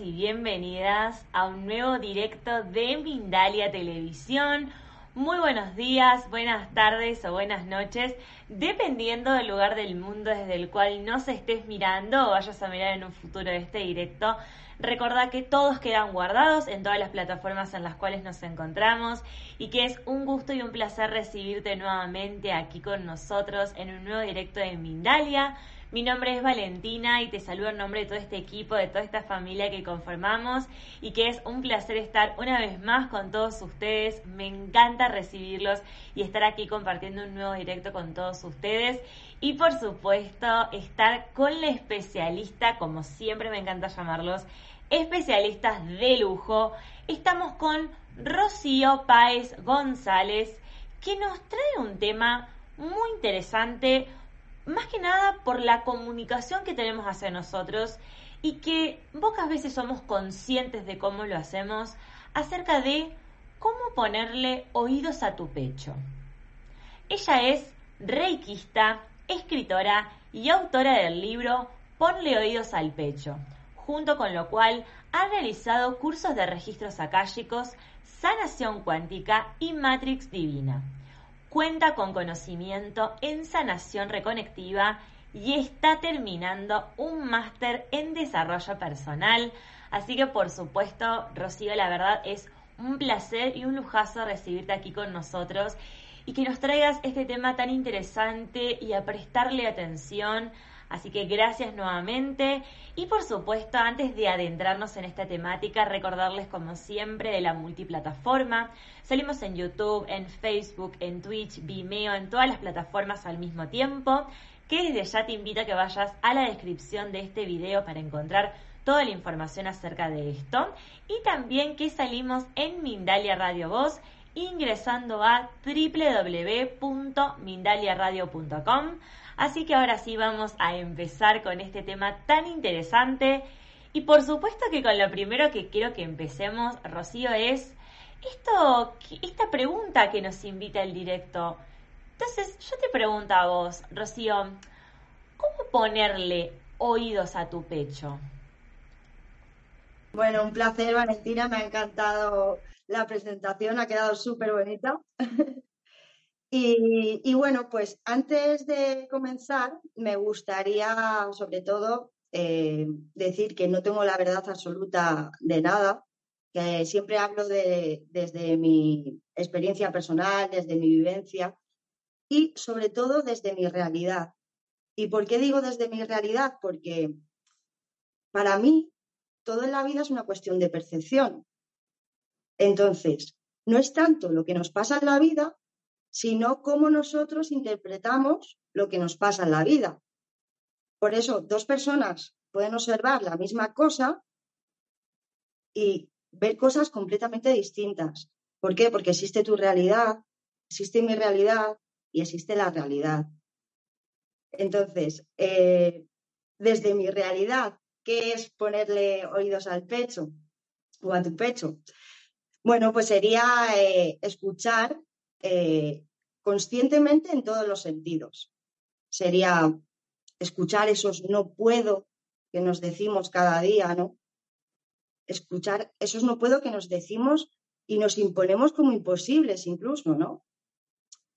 y bienvenidas a un nuevo directo de Mindalia Televisión. Muy buenos días, buenas tardes o buenas noches, dependiendo del lugar del mundo desde el cual nos estés mirando o vayas a mirar en un futuro este directo. Recordá que todos quedan guardados en todas las plataformas en las cuales nos encontramos y que es un gusto y un placer recibirte nuevamente aquí con nosotros en un nuevo directo de Mindalia. Mi nombre es Valentina y te saludo en nombre de todo este equipo, de toda esta familia que conformamos y que es un placer estar una vez más con todos ustedes. Me encanta recibirlos y estar aquí compartiendo un nuevo directo con todos ustedes. Y por supuesto, estar con la especialista, como siempre me encanta llamarlos, especialistas de lujo. Estamos con Rocío Páez González, que nos trae un tema muy interesante, más que nada por la comunicación que tenemos hacia nosotros y que pocas veces somos conscientes de cómo lo hacemos, acerca de cómo ponerle oídos a tu pecho. Ella es reikista, escritora y autora del libro Ponle oídos al pecho junto con lo cual ha realizado cursos de registros akáshicos, sanación cuántica y matrix divina. Cuenta con conocimiento en sanación reconectiva y está terminando un máster en desarrollo personal. Así que por supuesto, Rocío, la verdad es un placer y un lujazo recibirte aquí con nosotros y que nos traigas este tema tan interesante y a prestarle atención Así que gracias nuevamente. Y por supuesto antes de adentrarnos en esta temática recordarles como siempre de la multiplataforma. Salimos en YouTube, en Facebook, en Twitch, Vimeo, en todas las plataformas al mismo tiempo que desde ya te invito a que vayas a la descripción de este video para encontrar toda la información acerca de esto. Y también que salimos en Mindalia Radio Voz ingresando a www.mindaliaradio.com Así que ahora sí vamos a empezar con este tema tan interesante. Y por supuesto que con lo primero que quiero que empecemos, Rocío, es esto, esta pregunta que nos invita el directo. Entonces, yo te pregunto a vos, Rocío, ¿cómo ponerle oídos a tu pecho? Bueno, un placer, Valentina. Me ha encantado la presentación, ha quedado súper bonita. Y, bueno, pues antes de comenzar, me gustaría sobre todo eh, decir que no tengo la verdad absoluta de nada, que siempre hablo de, desde mi experiencia personal, desde mi vivencia y sobre todo desde mi realidad. ¿Y por qué digo desde mi realidad? Porque para mí todo en la vida es una cuestión de percepción. Entonces, no es tanto lo que nos pasa en la vida, sino cómo nosotros interpretamos lo que nos pasa en la vida. Por eso, dos personas pueden observar la misma cosa y ver cosas completamente distintas. ¿Por qué? Porque existe tu realidad, existe mi realidad y existe la realidad. Entonces, eh, desde mi realidad, ¿qué es ponerle oídos al pecho o a tu pecho? Bueno, pues sería eh, escuchar eh, conscientemente en todos los sentidos. Sería escuchar esos no puedo que nos decimos cada día, ¿no? Escuchar esos no puedo que nos decimos y nos imponemos como imposibles incluso, ¿no?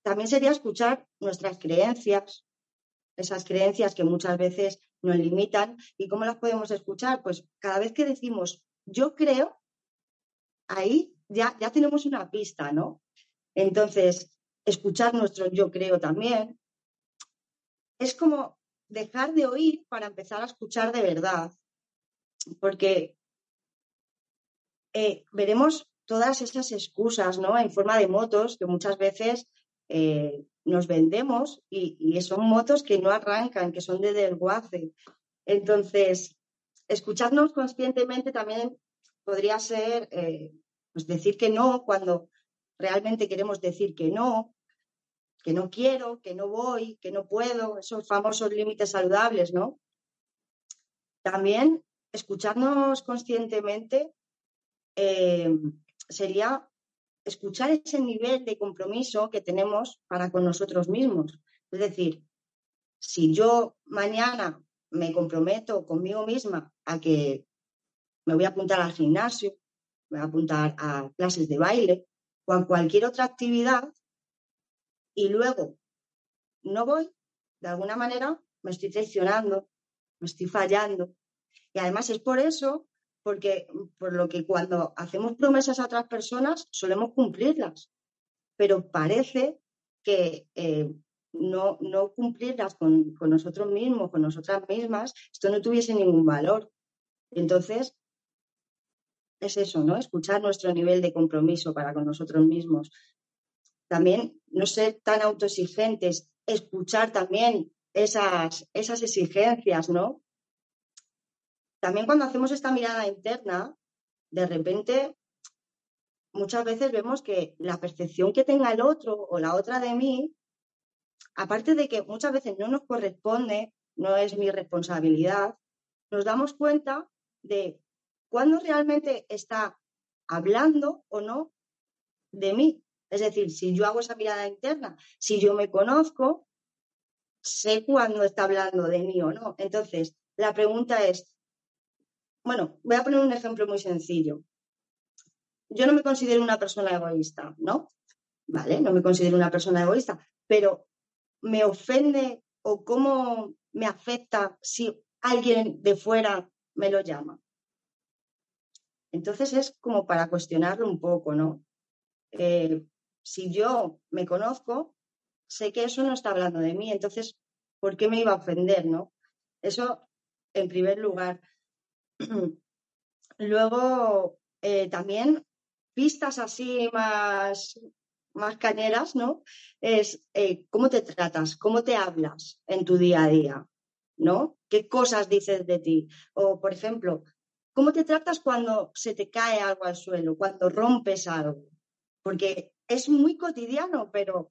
También sería escuchar nuestras creencias, esas creencias que muchas veces nos limitan. ¿Y cómo las podemos escuchar? Pues cada vez que decimos yo creo, ahí ya, ya tenemos una pista, ¿no? Entonces, escuchar nuestro yo creo también. Es como dejar de oír para empezar a escuchar de verdad, porque eh, veremos todas esas excusas, ¿no? En forma de motos que muchas veces eh, nos vendemos y, son motos que no arrancan, que son de desguace. Entonces, escucharnos conscientemente también podría ser eh, pues decir que no cuando realmente queremos decir que no, que no quiero, que no voy, que no puedo, esos famosos límites saludables, ¿no? También escucharnos conscientemente eh, sería escuchar ese nivel de compromiso que tenemos para con nosotros mismos. Es decir, si yo mañana me comprometo conmigo misma a que me voy a apuntar al gimnasio, me voy a apuntar a clases de baile o a cualquier otra actividad y luego no voy, de alguna manera me estoy traicionando, me estoy fallando. Y además es por eso, porque por lo que cuando hacemos promesas a otras personas solemos cumplirlas, pero parece que eh, no, no cumplirlas con, con, nosotros mismos, con nosotras mismas, esto no tuviese ningún valor. Entonces, es eso, ¿no? Escuchar nuestro nivel de compromiso para con nosotros mismos. También no ser tan autoexigentes, escuchar también esas, esas exigencias, ¿no? También cuando hacemos esta mirada interna, de repente muchas veces vemos que la percepción que tenga el otro o la otra de mí, aparte de que muchas veces no nos corresponde, no es mi responsabilidad, nos damos cuenta de cuándo realmente está hablando o no de mí. Es decir, si yo hago esa mirada interna, si yo me conozco, sé cuándo está hablando de mí o no. Entonces, la pregunta es, bueno, voy a poner un ejemplo muy sencillo. Yo no me considero una persona egoísta, ¿no? Vale, no me considero una persona egoísta, pero me ofende o cómo me afecta si alguien de fuera me lo llama. Entonces es como para cuestionarlo un poco, ¿no? Eh, si yo me conozco, sé que eso no está hablando de mí, entonces, ¿por qué me iba a ofender, no? Eso en primer lugar. Luego, eh, también pistas así más, más cañeras, ¿no? Es eh, cómo te tratas, cómo te hablas en tu día a día, ¿no? ¿Qué cosas dices de ti? O, por ejemplo, ¿Cómo te tratas cuando se te cae algo al suelo, cuando rompes algo? Porque es muy cotidiano, pero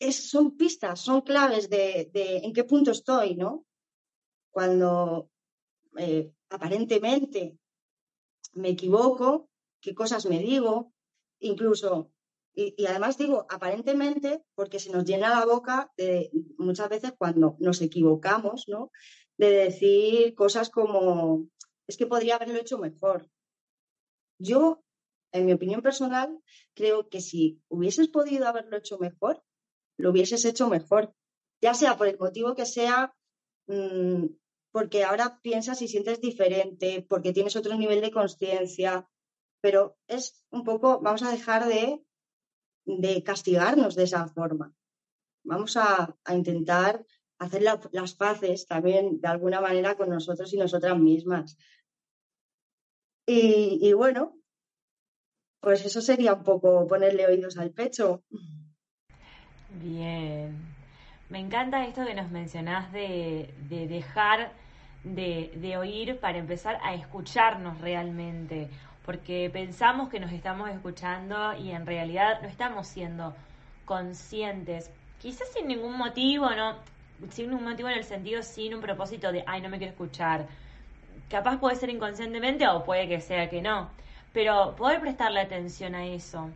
es, son pistas, son claves de, en qué punto estoy, ¿no? Cuando eh, aparentemente me equivoco, qué cosas me digo, incluso, y, además digo aparentemente porque se nos llena la boca de, muchas veces cuando nos equivocamos, ¿no? De decir cosas como, es que podría haberlo hecho mejor. Yo, en mi opinión personal, creo que si hubieses podido haberlo hecho mejor, lo hubieses hecho mejor, ya sea por el motivo que sea, mm, porque ahora piensas y sientes diferente, porque tienes otro nivel de conciencia, pero es un poco, vamos a dejar de, de castigarnos de esa forma. Vamos a, intentar hacer las paces también de alguna manera con nosotros y nosotras mismas. Y, bueno, pues eso sería un poco ponerle oídos al pecho. Bien. Me encanta esto que nos mencionás de, dejar de, de, oír para empezar a escucharnos realmente, porque pensamos que nos estamos escuchando y en realidad no estamos siendo conscientes, quizás sin ningún motivo, ¿no? Sin ningún motivo en el sentido, sin un propósito de, ay, no me quiero escuchar, capaz puede ser inconscientemente o puede que sea que no, pero poder prestarle atención a eso.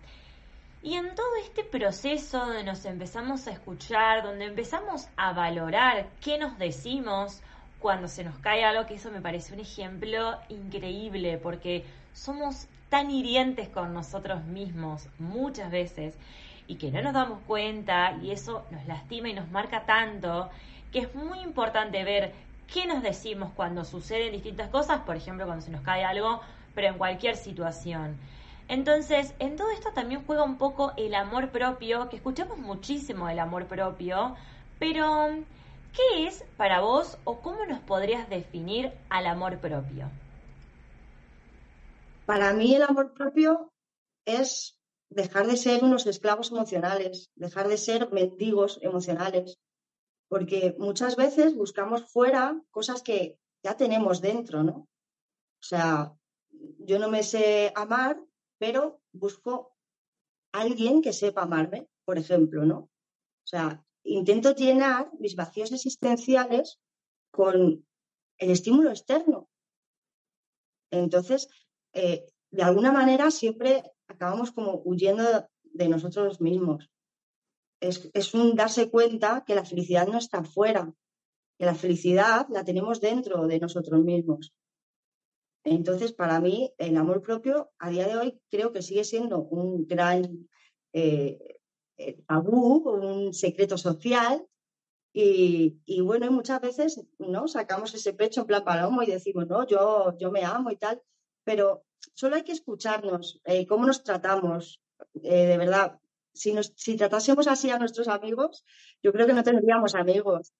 Y en todo este proceso donde nos empezamos a escuchar, donde empezamos a valorar qué nos decimos cuando se nos cae algo, que eso me parece un ejemplo increíble, porque somos tan hirientes con nosotros mismos muchas veces y que no nos damos cuenta y eso nos lastima y nos marca tanto que es muy importante ver qué nos decimos cuando suceden distintas cosas, por ejemplo, cuando se nos cae algo, pero en cualquier situación. Entonces, en todo esto también juega un poco el amor propio, que escuchamos muchísimo el amor propio, pero ¿qué es para vos o cómo nos podrías definir al amor propio? Para mí el amor propio es dejar de ser unos esclavos emocionales, dejar de ser mendigos emocionales, porque muchas veces buscamos fuera cosas que ya tenemos dentro, ¿no? O sea, yo no me sé amar, pero busco alguien que sepa amarme, por ejemplo, ¿no? O sea, intento llenar mis vacíos existenciales con el estímulo externo. Entonces, eh, de alguna manera siempre acabamos como huyendo de nosotros mismos es, un darse cuenta que la felicidad no está fuera, que la felicidad la tenemos dentro de nosotros mismos. Entonces, para mí, el amor propio a día de hoy creo que sigue siendo un gran eh, eh, tabú, un secreto social. Y, bueno, muchas veces no sacamos ese pecho en plan palomo y decimos, no, yo, yo me amo y tal, pero solo hay que escucharnos, eh, cómo nos tratamos, de verdad. Si, nos, si tratásemos así a nuestros amigos, yo creo que no tendríamos amigos.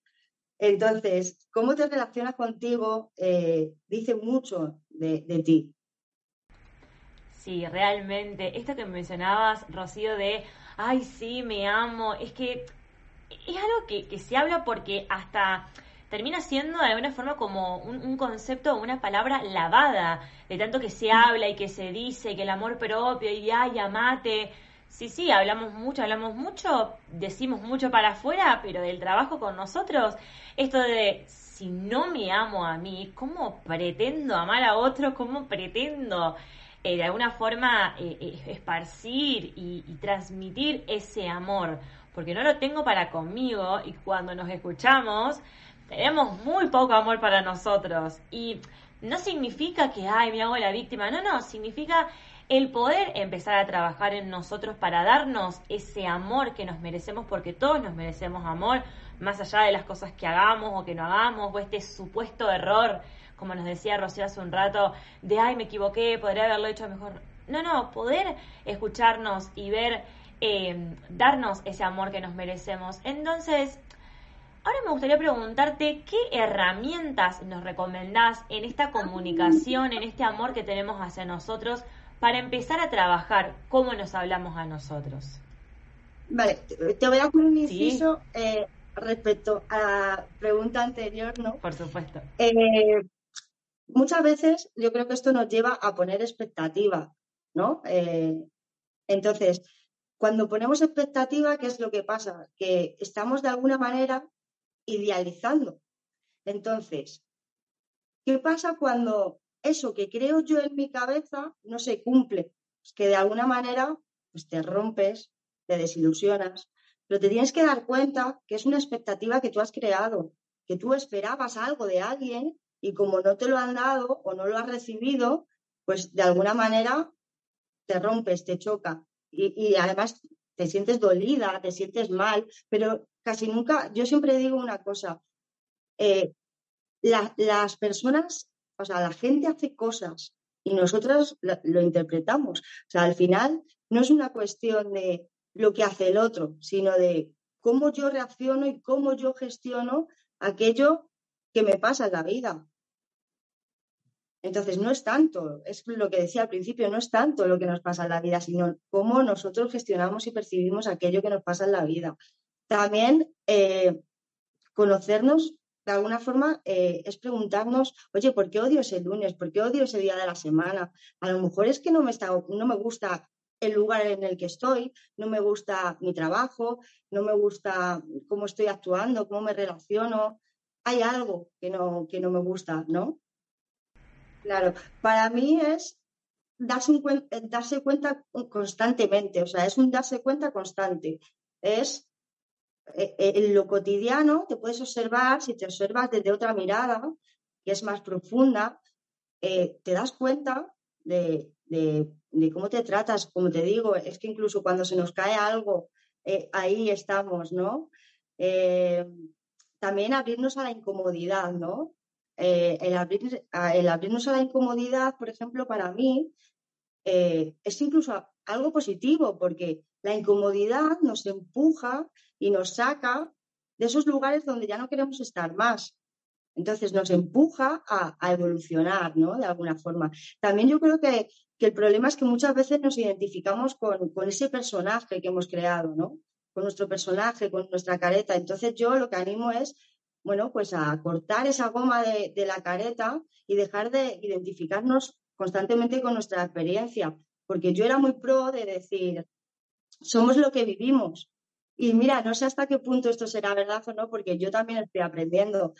Entonces, cómo te relacionas contigo eh, dice mucho de, ti. Sí, realmente. Esto que mencionabas, Rocío, de, ay, sí, me amo, es que es algo que, se habla porque hasta termina siendo de alguna forma como un, un concepto, una palabra lavada, de tanto que se habla y que se dice, que el amor propio y ay, amate. Sí, sí, hablamos mucho, hablamos mucho, decimos mucho para afuera, pero del trabajo con nosotros, esto de si no me amo a mí, ¿cómo pretendo amar a otro? ¿Cómo pretendo eh, de alguna forma eh, eh, esparcir y, transmitir ese amor? Porque no lo tengo para conmigo y cuando nos escuchamos tenemos muy poco amor para nosotros. Y no significa que, ay, me hago la víctima, no, no, significa el poder empezar a trabajar en nosotros para darnos ese amor que nos merecemos, porque todos nos merecemos amor, más allá de las cosas que hagamos o que no hagamos, o este supuesto error, como nos decía Rocío hace un rato, de ay, me equivoqué, podría haberlo hecho mejor. No, no, poder escucharnos y ver, eh, darnos ese amor que nos merecemos. Entonces, Ahora me gustaría preguntarte qué herramientas nos recomendás en esta comunicación, en este amor que tenemos hacia nosotros para empezar a trabajar cómo nos hablamos a nosotros. Vale, te voy a poner un inciso eh, respecto a la pregunta anterior, ¿no? Por supuesto. Eh, muchas veces yo creo que esto nos lleva a poner expectativa, ¿no? Eh, entonces, cuando ponemos expectativa, ¿qué es lo que pasa? Que estamos de alguna manera idealizando. Entonces, ¿qué pasa cuando eso que creo yo en mi cabeza no se cumple. Es que de alguna manera pues te rompes, te desilusionas, pero te tienes que dar cuenta que es una expectativa que tú has creado, que tú esperabas algo de alguien y como no te lo han dado o no lo has recibido, pues de alguna manera te rompes, te choca y, además te sientes dolida, te sientes mal, pero casi nunca, yo siempre digo una cosa, eh, las personas o sea, la gente hace cosas y nosotros lo, interpretamos. O sea, al final no es una cuestión de lo que hace el otro, sino de cómo yo reacciono y cómo yo gestiono aquello que me pasa en la vida. Entonces, no es tanto, es lo que decía al principio, no es tanto lo que nos pasa en la vida, sino cómo nosotros gestionamos y percibimos aquello que nos pasa en la vida. También eh, conocernos de alguna forma eh, es preguntarnos, oye, ¿por qué odio ese lunes? ¿Por qué odio ese día de la semana? A lo mejor es que no me, está, no me gusta el lugar en el que estoy, no me gusta mi trabajo, no me gusta cómo estoy actuando, cómo me relaciono. Hay algo que no, que no me gusta, ¿no? Claro, para mí es darse, darse cuenta constantemente, o sea, es un darse cuenta constante. Es en lo cotidiano te puedes observar, si te observas desde otra mirada, que es más profunda, eh, te das cuenta de, cómo te tratas, como te digo, es que incluso cuando se nos cae algo, ahí estamos, ¿no? también abrirnos a la incomodidad, ¿no? el, el, abrirnos a la incomodidad, por ejemplo, para mí, es incluso algo positivo, porque la incomodidad nos empuja y nos saca de esos lugares donde ya no queremos estar más. Entonces nos empuja a, evolucionar, ¿no? De alguna forma. También yo creo que, el problema es que muchas veces nos identificamos con, ese personaje que hemos creado, ¿no? Con nuestro personaje, con nuestra careta. Entonces yo lo que animo es, bueno, pues a cortar esa goma de, de la careta y dejar de identificarnos constantemente con nuestra experiencia. Porque yo era muy pro de decir, somos lo que vivimos. Y mira, no sé hasta qué punto esto será verdad o no, porque yo también estoy aprendiendo.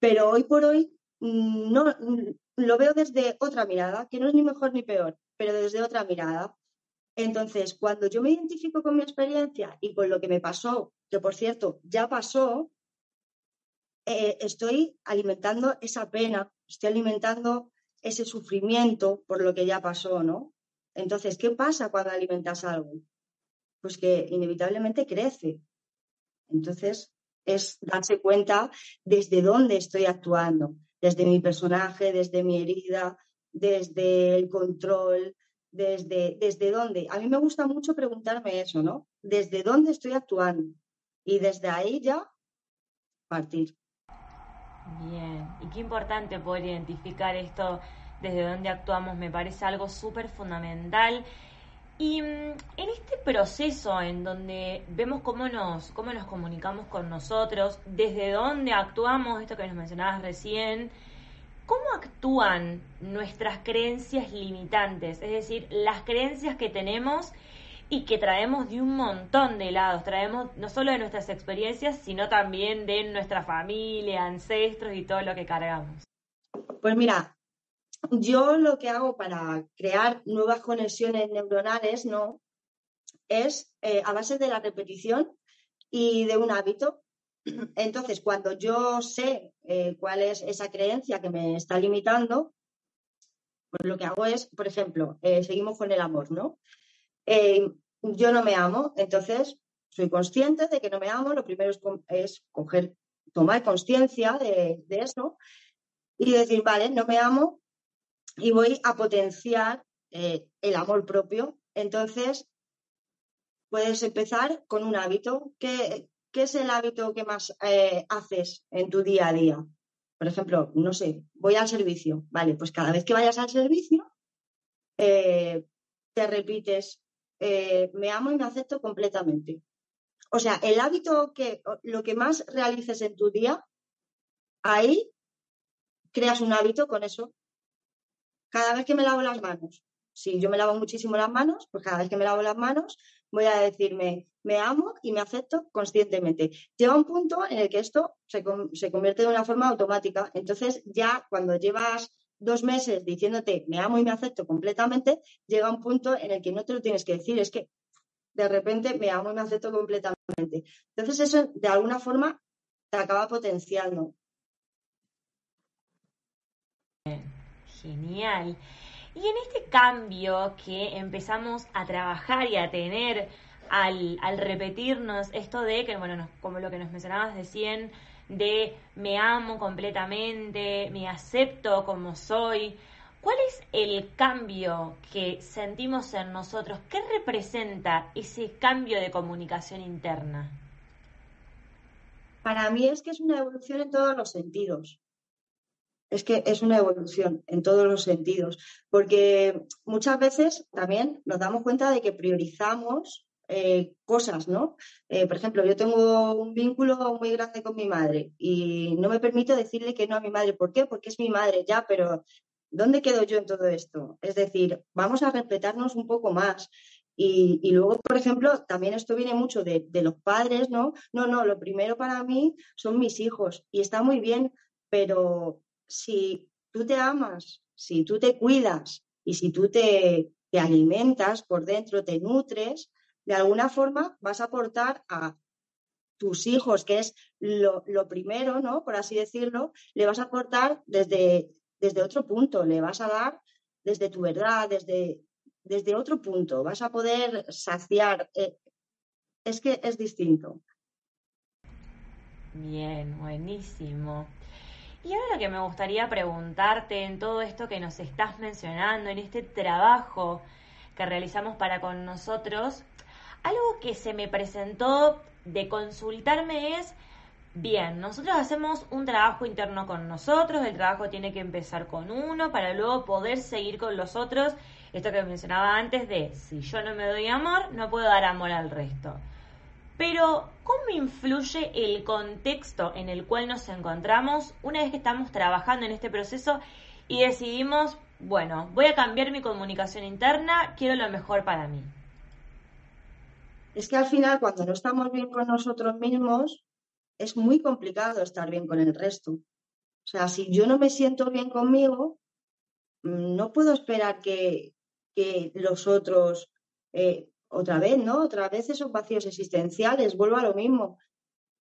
Pero hoy por hoy mm, no mm, lo veo desde otra mirada, que no es ni mejor ni peor, pero desde otra mirada. Entonces, cuando yo me identifico con mi experiencia y con lo que me pasó, que por cierto ya pasó, eh, estoy alimentando esa pena, estoy alimentando ese sufrimiento por lo que ya pasó, ¿no? Entonces, ¿qué pasa cuando alimentas algo? Pues que inevitablemente crece. Entonces, es darse cuenta desde dónde estoy actuando, desde mi personaje, desde mi herida, desde el control, desde, desde dónde. A mí me gusta mucho preguntarme eso, ¿no? ¿Desde dónde estoy actuando? Y desde ahí ya partir. Bien, y qué importante poder identificar esto desde dónde actuamos, me parece algo súper fundamental. Y mm, en este proceso en donde vemos cómo nos, cómo nos comunicamos con nosotros, desde dónde actuamos, esto que nos mencionabas recién, ¿cómo actúan nuestras creencias limitantes? Es decir, las creencias que tenemos y que traemos de un montón de lados, traemos no solo de nuestras experiencias, sino también de nuestra familia, ancestros y todo lo que cargamos. Pues mira, yo lo que hago para crear nuevas conexiones neuronales, ¿no? Es eh, a base de la repetición y de un hábito. Entonces, cuando yo sé eh, cuál es esa creencia que me está limitando, pues lo que hago es, por ejemplo, eh, seguimos con el amor, ¿no? yo no me amo, entonces soy consciente de que no me amo. Lo primero es, coger, tomar conciencia de, de eso y decir, vale, no me amo, y voy a potenciar eh, el amor propio. Entonces, puedes empezar con un hábito. ¿Qué, es el hábito que más eh, haces en tu día a día? Por ejemplo, no sé, voy al servicio. Vale, pues cada vez que vayas al servicio, eh, te repites, me amo y me acepto completamente. O sea, el hábito que, lo que más realices en tu día, ahí creas un hábito con eso cada vez que me lavo las manos, si yo me lavo muchísimo las manos, pues cada vez que me lavo las manos voy a decirme, me amo y me acepto conscientemente. Llega un punto en el que esto se, se convierte de una forma automática. Entonces ya cuando llevas dos meses diciéndote, me amo y me acepto completamente, llega un punto en el que no te lo tienes que decir, es que de repente me amo y me acepto completamente. Entonces eso de alguna forma te acaba potenciando. Genial. Y en este cambio que empezamos a trabajar y a tener al, repetirnos esto de que, bueno, como lo que nos mencionabas de de me amo completamente, me acepto como soy, ¿cuál es el cambio que sentimos en nosotros? ¿Qué representa ese cambio de comunicación interna? Para mí es que es una evolución en todos los sentidos es que es una evolución en todos los sentidos, porque muchas veces también nos damos cuenta de que priorizamos eh, cosas, ¿no? Eh, por ejemplo, yo tengo un vínculo muy grande con mi madre y no me permito decirle que no a mi madre. ¿Por qué? Porque es mi madre ya, pero ¿dónde quedo yo en todo esto? Es decir, vamos a respetarnos un poco más. Y, y, luego, por ejemplo, también esto viene mucho de, de, los padres, ¿no? No, no, lo primero para mí son mis hijos y está muy bien, pero si tú te amas, si tú te cuidas y si tú te, alimentas por dentro, te nutres, de alguna forma vas a aportar a tus hijos, que es lo, primero, ¿no? Por así decirlo, le vas a aportar desde, desde otro punto, le vas a dar desde tu verdad, desde, desde otro punto, vas a poder saciar. Eh, es que es distinto. Bien, buenísimo. Y ahora lo que me gustaría preguntarte en todo esto que nos estás mencionando, en este trabajo que realizamos para con nosotros, algo que se me presentó de consultarme es, bien, nosotros hacemos un trabajo interno con nosotros, el trabajo tiene que empezar con uno para luego poder seguir con los otros. Esto que mencionaba antes de, si yo no me doy amor, no puedo dar amor al resto. Pero, ¿cómo influye el contexto en el cual nos encontramos una vez que estamos trabajando en este proceso y decidimos, bueno, voy a cambiar mi comunicación interna, quiero lo mejor para mí? Es que al final, cuando no estamos bien con nosotros mismos, es muy complicado estar bien con el resto. O sea, si yo no me siento bien conmigo, mm, no puedo esperar que, los otros eh, otra vez, ¿no? Otra vez esos vacíos existenciales, vuelvo a lo mismo.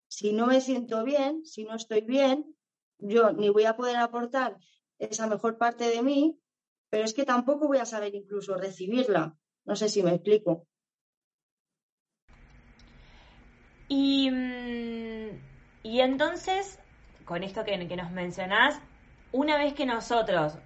Si no me siento bien, si no estoy bien, yo ni voy a poder aportar esa mejor parte de mí, pero es que tampoco voy a saber incluso recibirla. No sé si me explico. Y, mm, y entonces, con esto que, que nos mencionás, una vez que nosotros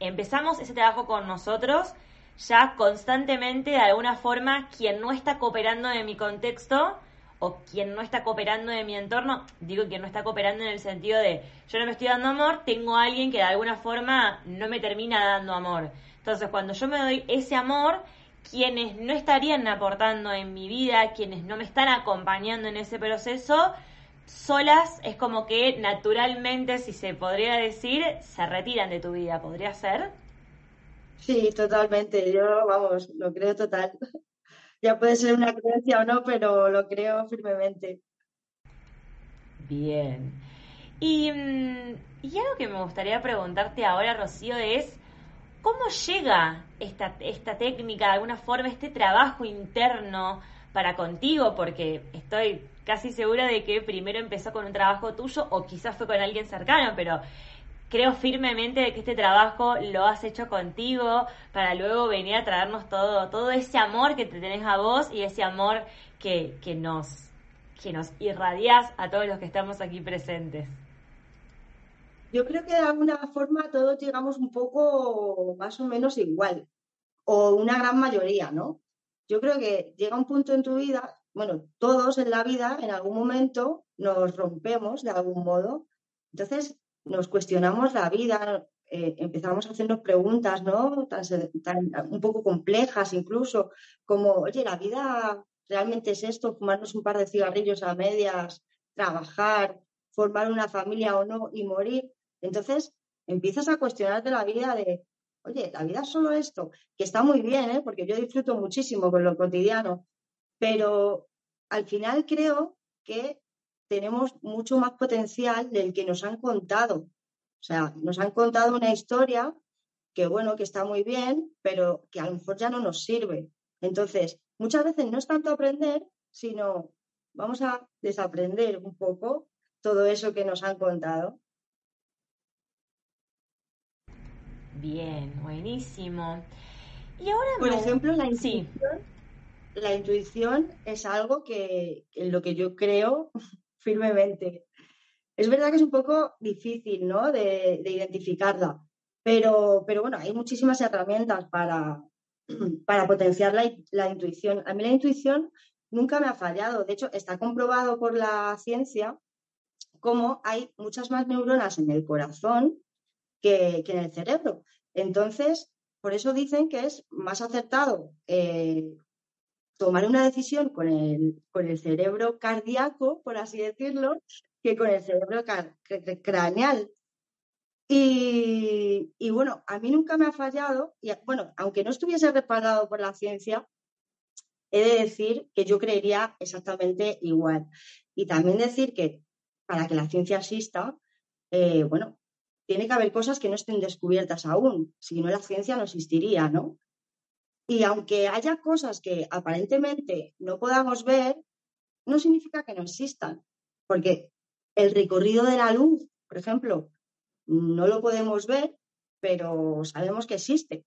empezamos ese trabajo con nosotros, ya constantemente, de alguna forma, quien no está cooperando en mi contexto o quien no está cooperando en mi entorno, digo quien no está cooperando en el sentido de yo no me estoy dando amor, tengo a alguien que de alguna forma no me termina dando amor. Entonces, cuando yo me doy ese amor, quienes no estarían aportando en mi vida, quienes no me están acompañando en ese proceso, solas es como que naturalmente, si se podría decir, se retiran de tu vida. ¿Podría ser? Sí, totalmente. Yo, vamos, lo creo total. Ya puede ser una creencia o no, pero lo creo firmemente. Bien. Y, mm, y algo que me gustaría preguntarte ahora, Rocío, es ¿cómo llega esta, esta técnica, de alguna forma, este trabajo interno para contigo? Porque estoy casi segura de que primero empezó con un trabajo tuyo o quizás fue con alguien cercano, pero creo firmemente que este trabajo lo has hecho contigo para luego venir a traernos todo, todo ese amor que te tenés a vos y ese amor que, que nos, que nos irradias a todos los que estamos aquí presentes. Yo creo que de alguna forma todos llegamos un poco más o menos igual, o una gran mayoría, ¿no? Yo creo que llega un punto en tu vida, bueno, todos en la vida en algún momento nos rompemos de algún modo. Entonces, nos cuestionamos la vida, eh, empezamos a hacernos preguntas, ¿no? Tan, un poco complejas incluso, como, oye, la vida realmente es esto, fumarnos un par de cigarrillos a medias, trabajar, formar una familia o no y morir. Entonces empiezas a cuestionarte la vida de, oye, la vida es solo esto, que está muy bien, ¿eh? porque yo disfruto muchísimo con lo cotidiano, pero al final creo que tenemos mucho más potencial del que nos han contado. O sea, nos han contado una historia que, bueno, que está muy bien, pero que a lo mejor ya no nos sirve. Entonces, muchas veces no es tanto aprender, sino vamos a desaprender un poco todo eso que nos han contado. Bien, buenísimo. Y ahora, por ejemplo, la intuición, la intuición es algo que en lo que yo creo firmemente. Es verdad que es un poco difícil, ¿no? De, identificarla, pero, pero bueno, hay muchísimas herramientas para, para potenciar la, la, intuición. A mí la intuición nunca me ha fallado. De hecho, está comprobado por la ciencia cómo hay muchas más neuronas en el corazón que, que en el cerebro. Entonces, por eso dicen que es más acertado eh, tomar una decisión con el, con el cerebro cardíaco, por así decirlo, que con el cerebro craneal. Y, y, bueno, a mí nunca me ha fallado, y bueno, aunque no estuviese respaldado por la ciencia, he de decir que yo creería exactamente igual. Y también decir que para que la ciencia exista, eh, bueno, tiene que haber cosas que no estén descubiertas aún, si no la ciencia no existiría, ¿no? Y aunque haya cosas que aparentemente no podamos ver, no significa que no existan, porque el recorrido de la luz, por ejemplo, no lo podemos ver, pero sabemos que existe.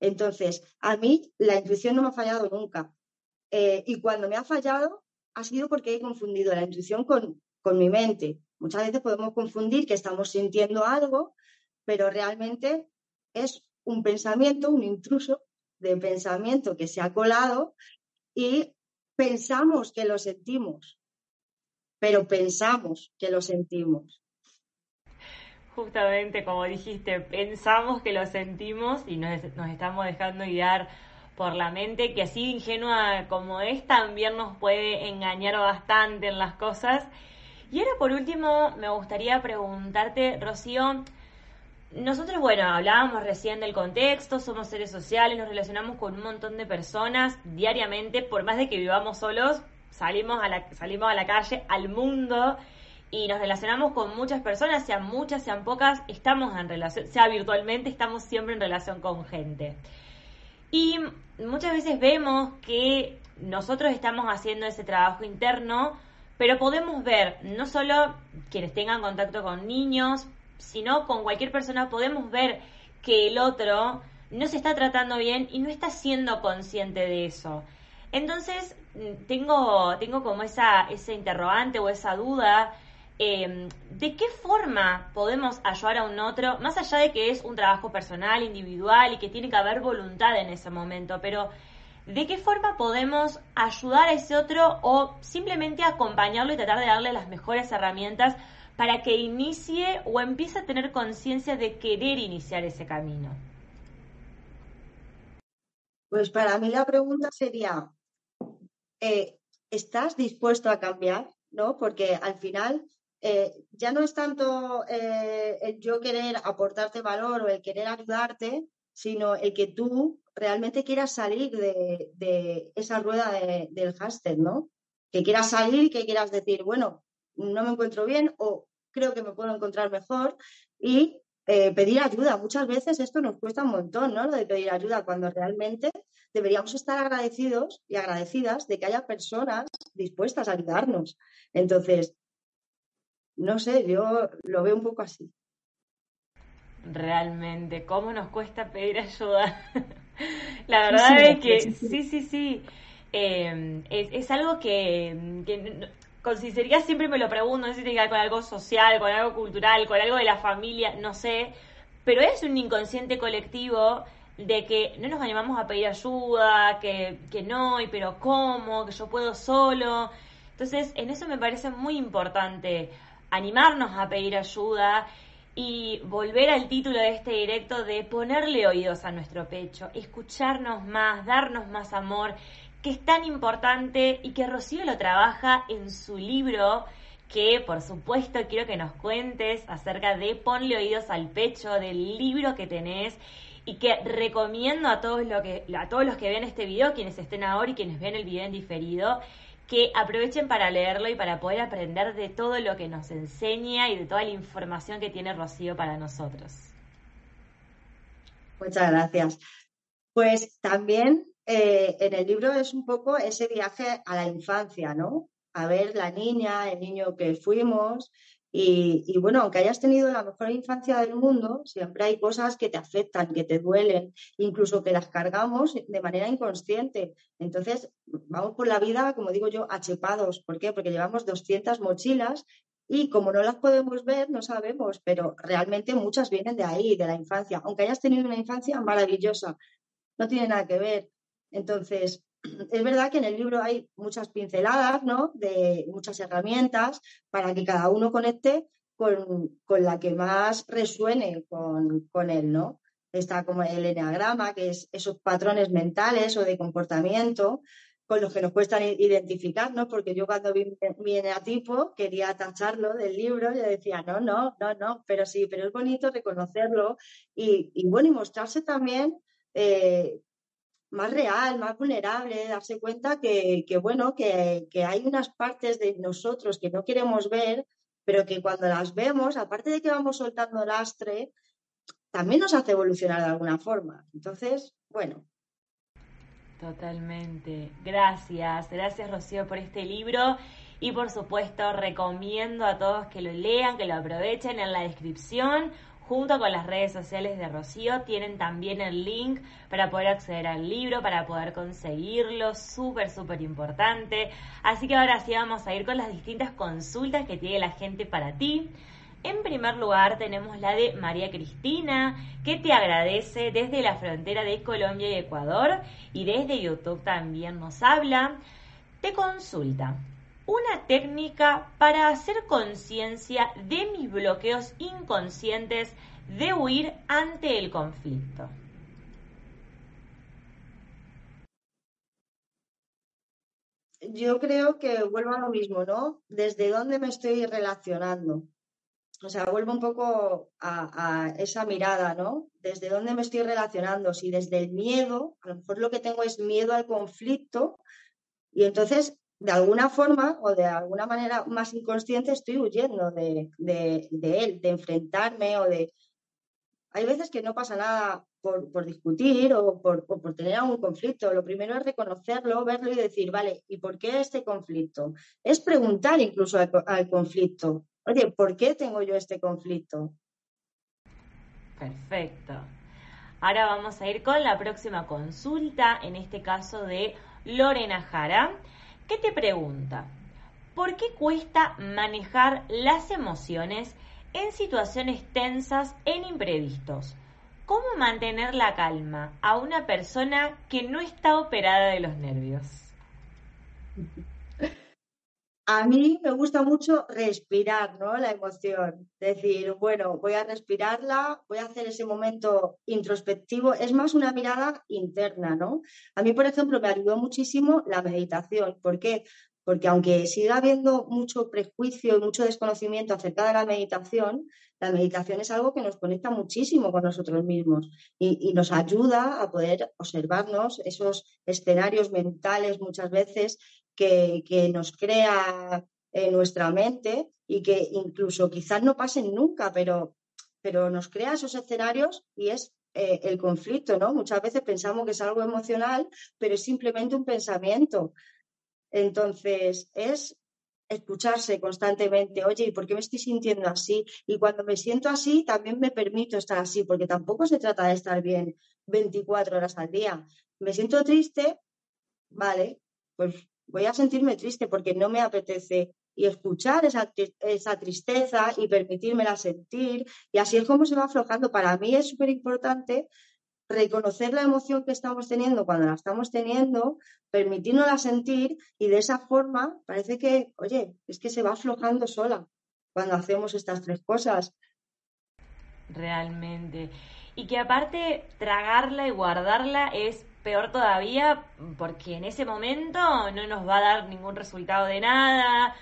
Entonces, a mí la intuición no me ha fallado nunca. Eh, y cuando me ha fallado, ha sido porque he confundido la intuición con, con mi mente. Muchas veces podemos confundir que estamos sintiendo algo, pero realmente es un pensamiento, un intruso de pensamiento que se ha colado y pensamos que lo sentimos, pero pensamos que lo sentimos. Justamente como dijiste, pensamos que lo sentimos y nos, nos estamos dejando guiar por la mente, que así ingenua como es, también nos puede engañar bastante en las cosas. Y ahora por último, me gustaría preguntarte, Rocío, nosotros, bueno, hablábamos recién del contexto, somos seres sociales, nos relacionamos con un montón de personas diariamente, por más de que vivamos solos, salimos a la, salimos a la calle, al mundo, y nos relacionamos con muchas personas, sean muchas, sean pocas, estamos en relación, sea virtualmente, estamos siempre en relación con gente. Y muchas veces vemos que nosotros estamos haciendo ese trabajo interno, pero podemos ver no solo quienes tengan contacto con niños, sino con cualquier persona podemos ver que el otro no se está tratando bien y no está siendo consciente de eso. Entonces, mm, tengo, tengo como esa, ese interrogante o esa duda. Em, ¿De qué forma podemos ayudar a un otro, más allá de que es un trabajo personal, individual y que tiene que haber voluntad en ese momento, pero ¿de qué forma podemos ayudar a ese otro o simplemente acompañarlo y tratar de darle las mejores herramientas para que inicie o empiece a tener conciencia de querer iniciar ese camino? Pues para mí la pregunta sería, eh, ¿estás dispuesto a cambiar? ¿No? Porque al final eh, ya no es tanto eh, el yo querer aportarte valor o el querer ayudarte, sino el que tú realmente quieras salir de, esa rueda del háster, ¿no? Que quieras salir, que quieras decir, bueno, no me encuentro bien o creo que me puedo encontrar mejor y eh, pedir ayuda. Muchas veces esto nos cuesta un montón, ¿no? Lo de pedir ayuda, cuando realmente deberíamos estar agradecidos y agradecidas de que haya personas dispuestas a ayudarnos. Entonces, no sé, yo lo veo un poco así. Realmente, ¿cómo nos cuesta pedir ayuda? La verdad es que sí, sí, sí. Em, es, algo que, que con sinceridad siempre me lo pregunto, no sé si tiene que ver con algo social, con algo cultural, con algo de la familia, no sé, pero es un inconsciente colectivo de que no nos animamos a pedir ayuda, que, que no, y pero ¿cómo? Que yo puedo solo. Entonces, en eso me parece muy importante animarnos a pedir ayuda y volver al título de este directo de ponerle oídos a nuestro pecho, escucharnos más, darnos más amor que es tan importante y que Rocío lo trabaja en su libro que por supuesto quiero que nos cuentes acerca de Ponle oídos al pecho, del libro que tenés y que recomiendo a todos, lo que, a todos los que ven este video, quienes estén ahora y quienes ven el video en diferido, que aprovechen para leerlo y para poder aprender de todo lo que nos enseña y de toda la información que tiene Rocío para nosotros. Muchas gracias. Pues también eh, en el libro es un poco ese viaje a la infancia, ¿no? A ver la niña, el niño que fuimos. Y, bueno, aunque hayas tenido la mejor infancia del mundo, siempre hay cosas que te afectan, que te duelen, incluso que las cargamos de manera inconsciente. Entonces, vamos por la vida, como digo yo, achepados. ¿Por qué? Porque llevamos 200 mochilas y como no las podemos ver, no sabemos, pero realmente muchas vienen de ahí, de la infancia. Aunque hayas tenido una infancia maravillosa, no tiene nada que ver. Entonces, es verdad que en el libro hay muchas pinceladas, ¿no? De muchas herramientas para que cada uno conecte con, la que más resuene con, con, él, ¿no? Está como el enneagrama, que es esos patrones mentales o de comportamiento con los que nos cuesta identificarnos, porque yo cuando vi mi eneatipo quería tacharlo del libro, yo decía, no, no, no, no, pero sí, pero es bonito reconocerlo y, y bueno, y mostrarse también eh, más real, más vulnerable, darse cuenta que, bueno, que, hay unas partes de nosotros que no queremos ver, pero que cuando las vemos, aparte de que vamos soltando lastre, también nos hace evolucionar de alguna forma. Entonces, bueno. Totalmente. Gracias, gracias Rocío por este libro y por supuesto recomiendo a todos que lo lean, que lo aprovechen en la descripción junto con las redes sociales de Rocío, tienen también el link para poder acceder al libro, para poder conseguirlo, súper, súper importante. Así que ahora sí vamos a ir con las distintas consultas que tiene la gente para ti. En primer lugar tenemos la de María Cristina, que te agradece desde la frontera de Colombia y Ecuador y desde YouTube también nos habla. Te consulta, una técnica para hacer conciencia de mis bloqueos inconscientes de huir ante el conflicto. Yo creo que vuelvo a lo mismo, ¿no? ¿Desde dónde me estoy relacionando? O sea, vuelvo un poco a, esa mirada, ¿no? ¿Desde dónde me estoy relacionando? Si desde el miedo, a lo mejor lo que tengo es miedo al conflicto, y entonces de alguna forma o de alguna manera más inconsciente estoy huyendo de, él, de enfrentarme o de... Hay veces que no pasa nada por, discutir o por, tener algún conflicto. Lo primero es reconocerlo, verlo y decir, vale, ¿y por qué este conflicto? Es preguntar incluso al, conflicto, oye, ¿por qué tengo yo este conflicto? Perfecto. Ahora vamos a ir con la próxima consulta, en este caso de Lorena Jara, que te pregunta, ¿por qué cuesta manejar las emociones en situaciones tensas, en imprevistos? ¿Cómo mantener la calma a una persona que no está operada de los nervios? A mí me gusta mucho respirar, ¿no? La emoción. Decir, bueno, voy a respirarla, voy a hacer ese momento introspectivo. Es más una mirada interna, ¿no? A mí, por ejemplo, me ayudó muchísimo la meditación. ¿Por qué? Porque aunque siga habiendo mucho prejuicio y mucho desconocimiento acerca de la meditación, la meditación es algo que nos conecta muchísimo con nosotros mismos y, y nos ayuda a poder observarnos esos escenarios mentales muchas veces que, nos crea en nuestra mente y que incluso quizás no pasen nunca, pero, pero nos crea esos escenarios y es eh, el conflicto, ¿no? Muchas veces pensamos que es algo emocional, pero es simplemente un pensamiento. Entonces, es escucharse constantemente, oye, ¿y por qué me estoy sintiendo así? Y cuando me siento así, también me permito estar así, porque tampoco se trata de estar bien 24 horas al día. Me siento triste, vale, pues voy a sentirme triste porque no me apetece y escuchar esa, esa tristeza y permitírmela sentir. Y así es como se va aflojando. Para mí es súper importante reconocer la emoción que estamos teniendo cuando la estamos teniendo, permitirnosla sentir y de esa forma parece que, oye, es que se va aflojando sola cuando hacemos estas tres cosas. Realmente. Y que aparte tragarla y guardarla es peor todavía porque en ese momento no nos va a dar ningún resultado de nada,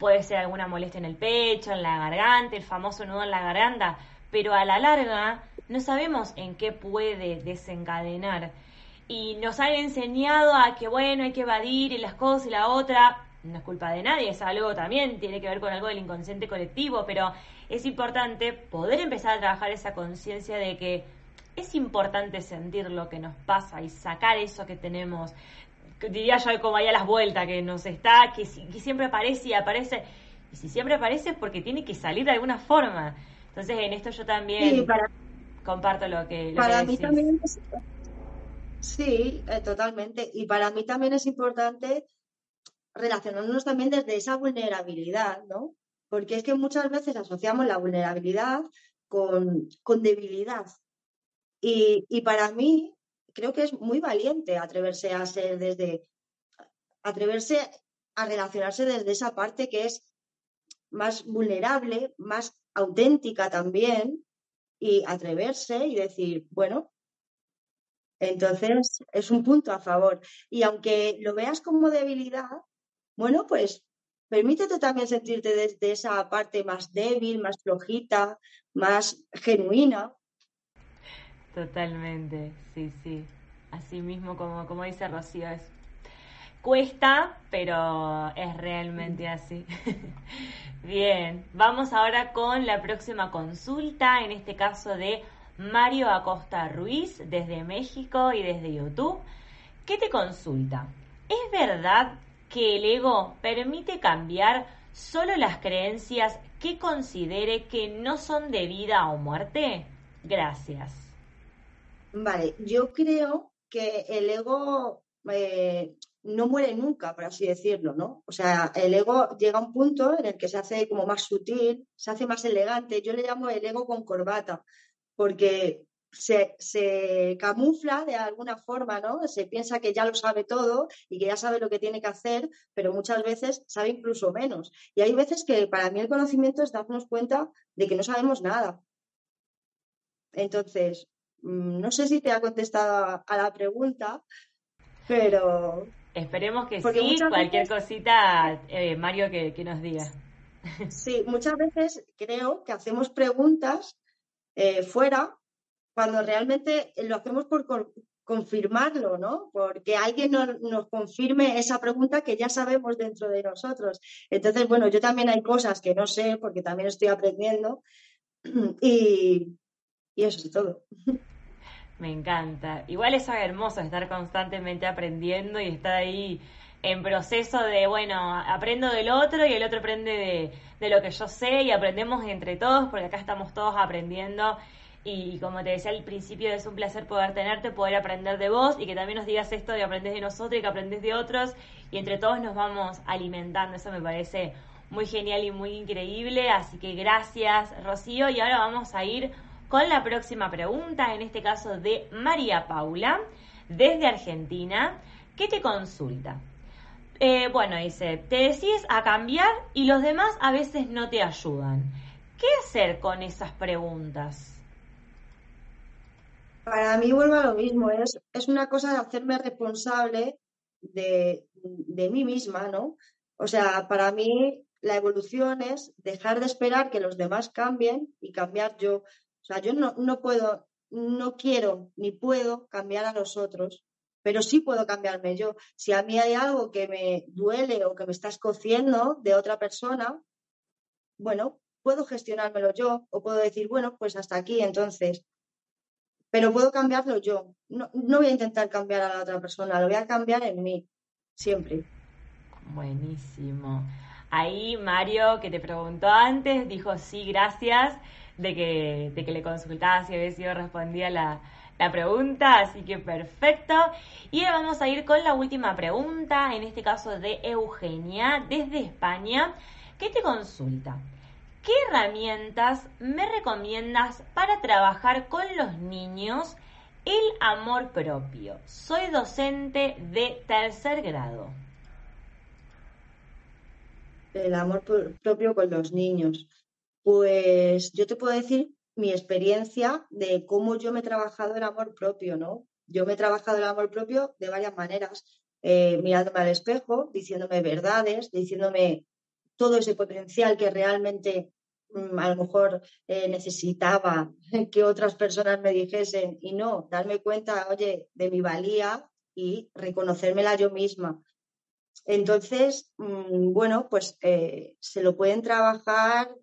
puede ser alguna molestia en el pecho, en la garganta, el famoso nudo en la garganta, pero a la larga no sabemos en qué puede desencadenar. Y nos han enseñado a que, bueno, hay que evadir y las cosas y la otra. No es culpa de nadie, es algo también, tiene que ver con algo del inconsciente colectivo, pero es importante poder empezar a trabajar esa conciencia de que es importante sentir lo que nos pasa y sacar eso que tenemos. Diría yo como ahí a las vueltas, que nos está, que, siempre aparece y aparece. Y si siempre aparece es porque tiene que salir de alguna forma. Entonces en esto yo también comparto lo que... para mí también es, Sí, eh, totalmente. Y para mí también es importante relacionarnos también desde esa vulnerabilidad, ¿no? Porque es que muchas veces asociamos la vulnerabilidad con, con debilidad. Y, para mí creo que es muy valiente atreverse a ser desde, atreverse a relacionarse desde esa parte que es más vulnerable, más auténtica también, y atreverse y decir, bueno, entonces es un punto a favor. Y aunque lo veas como debilidad, bueno, pues permítete también sentirte desde esa parte más débil, más flojita, más genuina, Totalmente, sí, sí. Así mismo como, como dice Rocío, es cuesta, pero es realmente así. Bien, vamos ahora con la próxima consulta, en este caso de Mario Acosta Ruiz, desde México y desde YouTube. ¿Qué te consulta? ¿Es verdad que el ego permite cambiar solo las creencias que considere que no son de vida o muerte? Gracias. Vale, yo creo que el ego eh, no muere nunca, por así decirlo, ¿no? O sea, el ego llega a un punto en el que se hace como más sutil, se hace más elegante. Yo le llamo el ego con corbata, porque se, se, camufla de alguna forma, ¿no? Se piensa que ya lo sabe todo y que ya sabe lo que tiene que hacer, pero muchas veces sabe incluso menos. Y hay veces que para mí el conocimiento es darnos cuenta de que no sabemos nada. Entonces, no sé si te ha contestado a la pregunta, pero... Esperemos que sí, cualquier cosita, eh, Mario, que, nos diga. Sí, muchas veces creo que hacemos preguntas eh, fuera cuando realmente lo hacemos por confirmarlo, ¿no? Porque alguien nos, nos, confirme esa pregunta que ya sabemos dentro de nosotros. Entonces, bueno, yo también hay cosas que no sé porque también estoy aprendiendo y, y eso es todo. Me encanta. Igual eso es hermoso, estar constantemente aprendiendo y estar ahí en proceso de, bueno, aprendo del otro y el otro aprende de, lo que yo sé y aprendemos entre todos porque acá estamos todos aprendiendo Y como te decía al principio, es un placer poder tenerte, poder aprender de vos y que también nos digas esto de aprender de nosotros y que aprendes de otros y entre todos nos vamos alimentando. Eso me parece muy genial y muy increíble. Así que gracias, Rocío. Y ahora vamos a ir con la próxima pregunta, en este caso de María Paula, desde Argentina, que te consulta. Eh, bueno, dice, te decides a cambiar y los demás a veces no te ayudan. ¿Qué hacer con esas preguntas? Para mí vuelvo a lo mismo, es, es una cosa de hacerme responsable de, de mí misma, ¿no? O sea, para mí la evolución es dejar de esperar que los demás cambien y cambiar yo. Sea, yo no, no puedo, no quiero ni puedo cambiar a los otros pero sí puedo cambiarme yo. Si a mí hay algo que me duele o que me está escociendo de otra persona, bueno, puedo gestionármelo yo o puedo decir, bueno, pues hasta aquí entonces. Pero puedo cambiarlo yo. No, no voy a intentar cambiar a la otra persona, lo voy a cambiar en mí, siempre. Buenísimo. Ahí Mario, que te preguntó antes, dijo sí, gracias, de que, de que le consultabas y había sido respondida la, la pregunta, así que perfecto. Y vamos a ir con la última pregunta, en este caso de Eugenia, desde España, que te consulta. ¿Qué herramientas me recomiendas para trabajar con los niños el amor propio? Soy docente de tercer grado. El amor propio con los niños. Pues yo te puedo decir mi experiencia de cómo yo me he trabajado el amor propio, ¿no? Yo me he trabajado el amor propio de varias maneras, eh, mirándome al espejo, diciéndome verdades, diciéndome todo ese potencial que realmente mm, a lo mejor eh, necesitaba que otras personas me dijesen y no, darme cuenta, oye, de mi valía y reconocérmela yo misma. Entonces, mm, bueno, pues eh, se lo pueden trabajar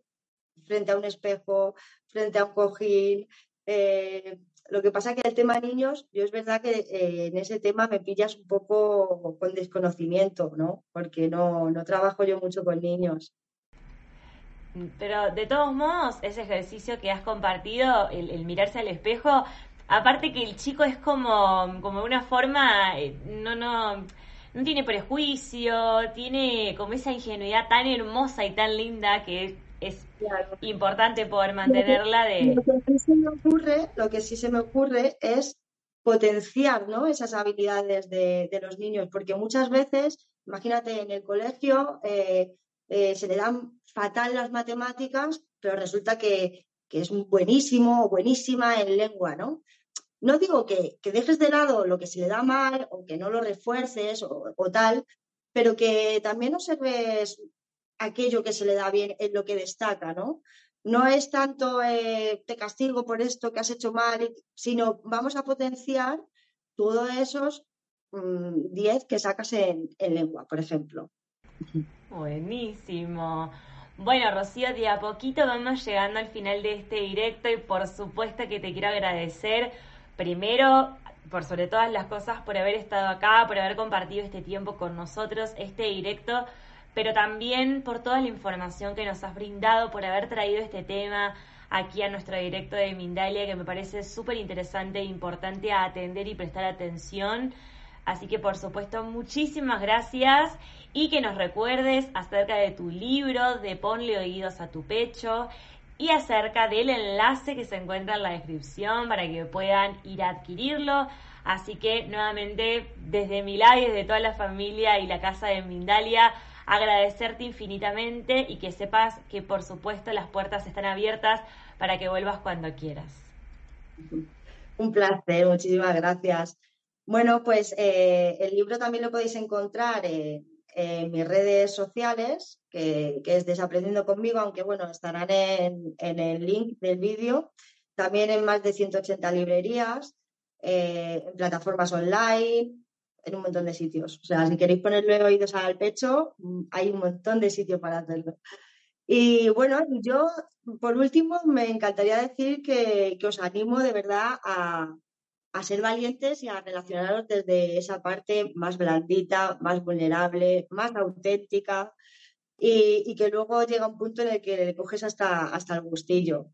frente a un espejo, frente a un cojín. Eh, lo que pasa que el tema niños, yo es verdad que eh, en ese tema me pillas un poco con desconocimiento, ¿no? Porque no, no trabajo yo mucho con niños. Pero de todos modos, ese ejercicio que has compartido, el, mirarse al espejo, aparte que el chico es como, como una forma, eh, no, no, no tiene prejuicio, tiene como esa ingenuidad tan hermosa y tan linda que es importante poder mantenerla de... Lo que, sí se me ocurre, lo que sí se me ocurre es potenciar ¿no? esas habilidades de, los niños, porque muchas veces, imagínate, en el colegio eh, eh, se le dan fatal las matemáticas, pero resulta que, es buenísimo o buenísima en lengua, ¿no? No digo que, dejes de lado lo que se le da mal o que no lo refuerces o, o tal, pero que también observes aquello que se le da bien en lo que destaca, ¿no? No es tanto eh, te castigo por esto que has hecho mal, sino vamos a potenciar todos esos 10 mm, que sacas en, lengua, por ejemplo. Buenísimo. Bueno, Rocío, de a poquito vamos llegando al final de este directo y por supuesto que te quiero agradecer primero, por sobre todas las cosas, por haber estado acá, por haber compartido este tiempo con nosotros, este directo pero también por toda la información que nos has brindado, por haber traído este tema aquí a nuestro directo de Mindalia, que me parece súper interesante e importante a atender y prestar atención. Así que por supuesto, muchísimas gracias y que nos recuerdes acerca de tu libro, de Ponle oídos a tu pecho y acerca del enlace que se encuentra en la descripción para que puedan ir a adquirirlo. Así que nuevamente desde mi lado y desde toda la familia y la casa de Mindalia, agradecerte infinitamente y que sepas que por supuesto las puertas están abiertas para que vuelvas cuando quieras. Un placer, muchísimas gracias. Bueno, pues eh, el libro también lo podéis encontrar en, mis redes sociales, que, es Desaprendiendo conmigo, aunque bueno, estarán en, el link del vídeo. También en más de 180 librerías, eh, en plataformas online, en un montón de sitios. O sea, si queréis ponerle oídos al pecho, mm, hay un montón de sitios para hacerlo. Y bueno, yo, por último, me encantaría decir que, os animo de verdad a, ser valientes y a relacionaros desde esa parte más blandita, más vulnerable, más auténtica y, que luego llega un punto en el que le coges hasta, hasta el gustillo.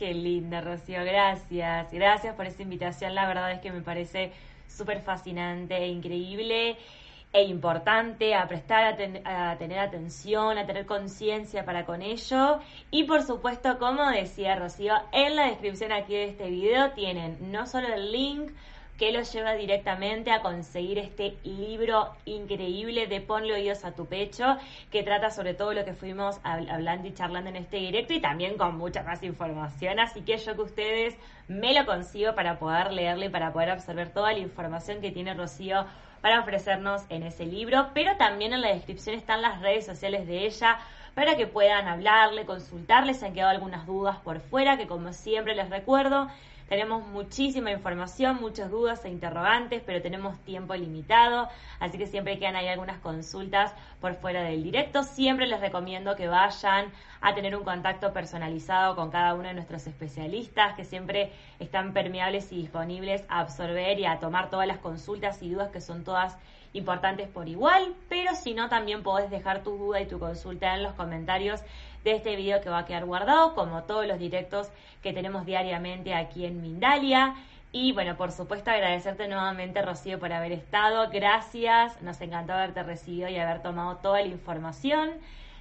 Qué linda, Rocío, gracias. Gracias por esa invitación. La verdad es que me parece súper fascinante e increíble e importante a prestar a, tener atención, a tener conciencia para con ello. Y por supuesto, como decía Rocío, en la descripción aquí de este video tienen no solo el link, que los lleva directamente a conseguir este libro increíble de Ponle oídos a tu pecho, que trata sobre todo lo que fuimos hablando y charlando en este directo y también con mucha más información. Así que yo que ustedes me lo consigo para poder leerle y para poder absorber toda la información que tiene Rocío para ofrecernos en ese libro, pero también en la descripción están las redes sociales de ella para que puedan hablarle, consultarle, se han quedado algunas dudas por fuera, que como siempre les recuerdo, tenemos muchísima información, muchas dudas e interrogantes, pero tenemos tiempo limitado, así que siempre quedan ahí algunas consultas por fuera del directo. Siempre les recomiendo que vayan a tener un contacto personalizado con cada uno de nuestros especialistas, que siempre están permeables y disponibles a absorber y a tomar todas las consultas y dudas que son todas importantes por igual, pero si no, también podés dejar tu duda y tu consulta en los comentarios de este video que va a quedar guardado, como todos los directos que tenemos diariamente aquí en Mindalia. Y bueno, por supuesto agradecerte nuevamente, Rocío, por haber estado. Gracias, nos encantó haberte recibido y haber tomado toda la información.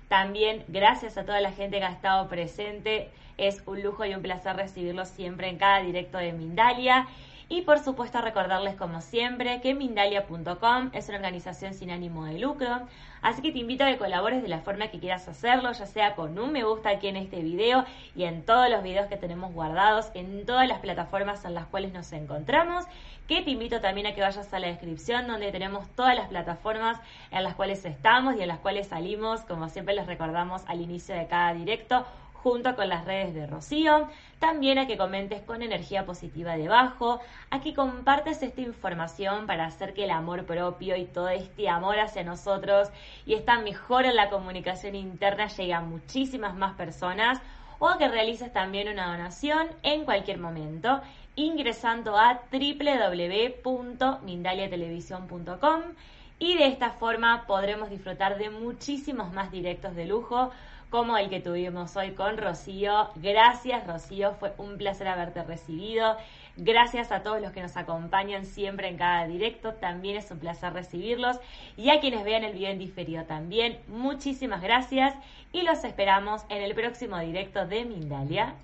También gracias a toda la gente que ha estado presente. Es un lujo y un placer recibirlos siempre en cada directo de Mindalia. Y por supuesto recordarles como siempre que Mindalia.com es una organización sin ánimo de lucro, así que te invito a que colabores de la forma que quieras hacerlo, ya sea con un me gusta aquí en este video y en todos los videos que tenemos guardados en todas las plataformas en las cuales nos encontramos, que te invito también a que vayas a la descripción donde tenemos todas las plataformas en las cuales estamos y en las cuales salimos, como siempre les recordamos al inicio de cada directo junto con las redes de Rocío. También a que comentes con energía positiva debajo, a que compartes esta información para hacer que el amor propio y todo este amor hacia nosotros y esta mejora en la comunicación interna llegue a muchísimas más personas o a que realices también una donación en cualquier momento ingresando a www.mindaliatelevisión.com y de esta forma podremos disfrutar de muchísimos más directos de lujo como el que tuvimos hoy con Rocío. Gracias Rocío, fue un placer haberte recibido. Gracias a todos los que nos acompañan siempre en cada directo, también es un placer recibirlos. Y a quienes vean el video en diferido también, muchísimas gracias y los esperamos en el próximo directo de Mindalia